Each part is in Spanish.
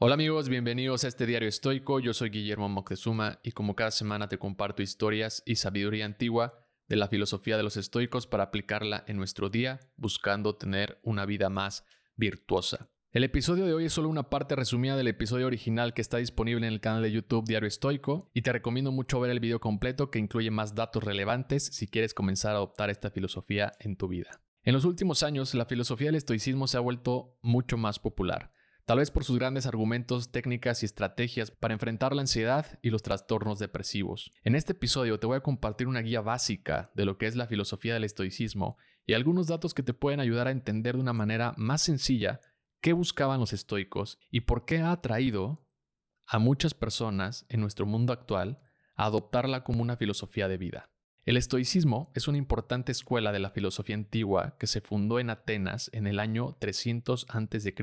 Hola amigos, bienvenidos a este diario estoico. Yo soy Guillermo Moctezuma y como cada semana te comparto historias y sabiduría antigua de la filosofía de los estoicos para aplicarla en nuestro día, buscando tener una vida más virtuosa. El episodio de hoy es solo una parte resumida del episodio original que está disponible en el canal de YouTube Diario Estoico y te recomiendo mucho ver el video completo que incluye más datos relevantes si quieres comenzar a adoptar esta filosofía en tu vida. En los últimos años, la filosofía del estoicismo se ha vuelto mucho más popular tal vez por sus grandes argumentos, técnicas y estrategias para enfrentar la ansiedad y los trastornos depresivos. En este episodio te voy a compartir una guía básica de lo que es la filosofía del estoicismo y algunos datos que te pueden ayudar a entender de una manera más sencilla qué buscaban los estoicos y por qué ha atraído a muchas personas en nuestro mundo actual a adoptarla como una filosofía de vida. El estoicismo es una importante escuela de la filosofía antigua que se fundó en Atenas en el año 300 a.C.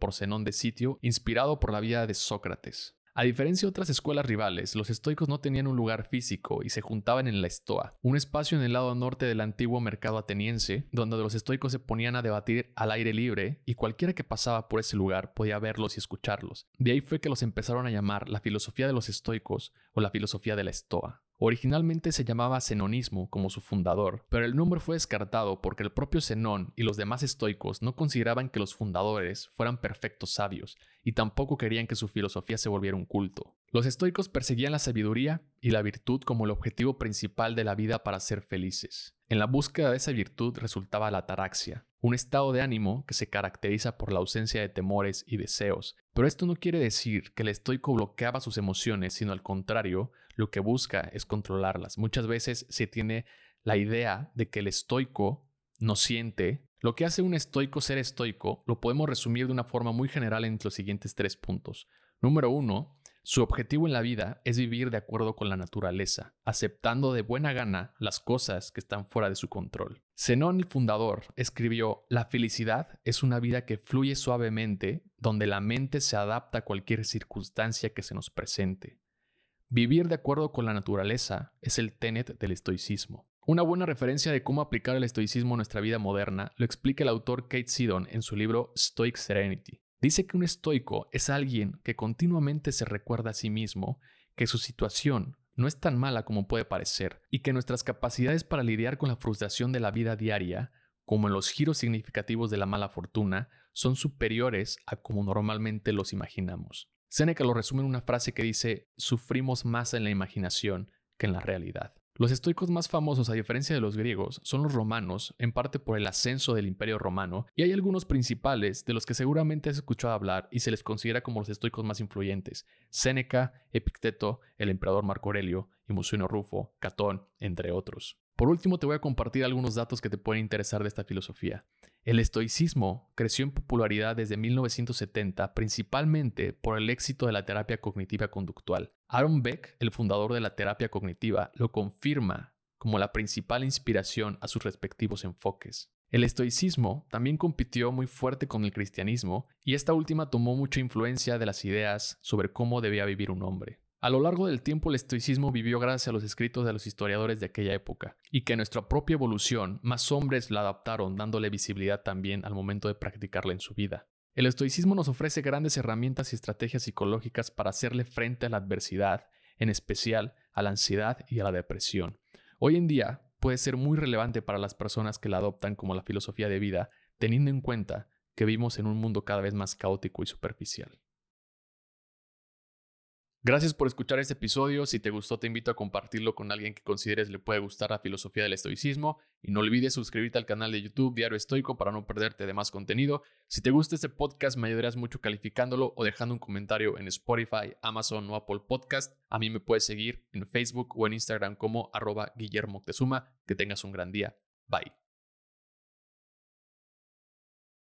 por Zenón de Sitio, inspirado por la vida de Sócrates. A diferencia de otras escuelas rivales, los estoicos no tenían un lugar físico y se juntaban en la Estoa, un espacio en el lado norte del antiguo mercado ateniense, donde los estoicos se ponían a debatir al aire libre y cualquiera que pasaba por ese lugar podía verlos y escucharlos. De ahí fue que los empezaron a llamar la filosofía de los estoicos o la filosofía de la Estoa. Originalmente se llamaba Zenonismo como su fundador, pero el nombre fue descartado porque el propio Zenón y los demás estoicos no consideraban que los fundadores fueran perfectos sabios y tampoco querían que su filosofía se volviera un culto. Los estoicos perseguían la sabiduría y la virtud como el objetivo principal de la vida para ser felices. En la búsqueda de esa virtud resultaba la ataraxia, un estado de ánimo que se caracteriza por la ausencia de temores y deseos. Pero esto no quiere decir que el estoico bloqueaba sus emociones, sino al contrario, lo que busca es controlarlas. Muchas veces se tiene la idea de que el estoico no siente. Lo que hace un estoico ser estoico lo podemos resumir de una forma muy general en los siguientes tres puntos. Número uno, su objetivo en la vida es vivir de acuerdo con la naturaleza, aceptando de buena gana las cosas que están fuera de su control. Zenón el fundador escribió, La felicidad es una vida que fluye suavemente, donde la mente se adapta a cualquier circunstancia que se nos presente. Vivir de acuerdo con la naturaleza es el tenet del estoicismo. Una buena referencia de cómo aplicar el estoicismo a nuestra vida moderna lo explica el autor Kate Sidon en su libro Stoic Serenity. Dice que un estoico es alguien que continuamente se recuerda a sí mismo que su situación no es tan mala como puede parecer y que nuestras capacidades para lidiar con la frustración de la vida diaria, como en los giros significativos de la mala fortuna, son superiores a como normalmente los imaginamos. Seneca lo resume en una frase que dice, sufrimos más en la imaginación que en la realidad. Los estoicos más famosos, a diferencia de los griegos, son los romanos, en parte por el ascenso del imperio romano, y hay algunos principales de los que seguramente has escuchado hablar y se les considera como los estoicos más influyentes: Séneca, Epicteto, el emperador Marco Aurelio y Muciono Rufo, Catón, entre otros. Por último, te voy a compartir algunos datos que te pueden interesar de esta filosofía. El estoicismo creció en popularidad desde 1970 principalmente por el éxito de la terapia cognitiva conductual. Aaron Beck, el fundador de la terapia cognitiva, lo confirma como la principal inspiración a sus respectivos enfoques. El estoicismo también compitió muy fuerte con el cristianismo y esta última tomó mucha influencia de las ideas sobre cómo debía vivir un hombre. A lo largo del tiempo el estoicismo vivió gracias a los escritos de los historiadores de aquella época, y que nuestra propia evolución más hombres la adaptaron dándole visibilidad también al momento de practicarla en su vida. El estoicismo nos ofrece grandes herramientas y estrategias psicológicas para hacerle frente a la adversidad, en especial a la ansiedad y a la depresión. Hoy en día puede ser muy relevante para las personas que la adoptan como la filosofía de vida, teniendo en cuenta que vivimos en un mundo cada vez más caótico y superficial. Gracias por escuchar este episodio. Si te gustó, te invito a compartirlo con alguien que consideres le puede gustar la filosofía del estoicismo. Y no olvides suscribirte al canal de YouTube Diario Estoico para no perderte de más contenido. Si te gusta este podcast, me ayudarás mucho calificándolo o dejando un comentario en Spotify, Amazon o Apple Podcast. A mí me puedes seguir en Facebook o en Instagram como arroba Guillermo Que tengas un gran día. Bye.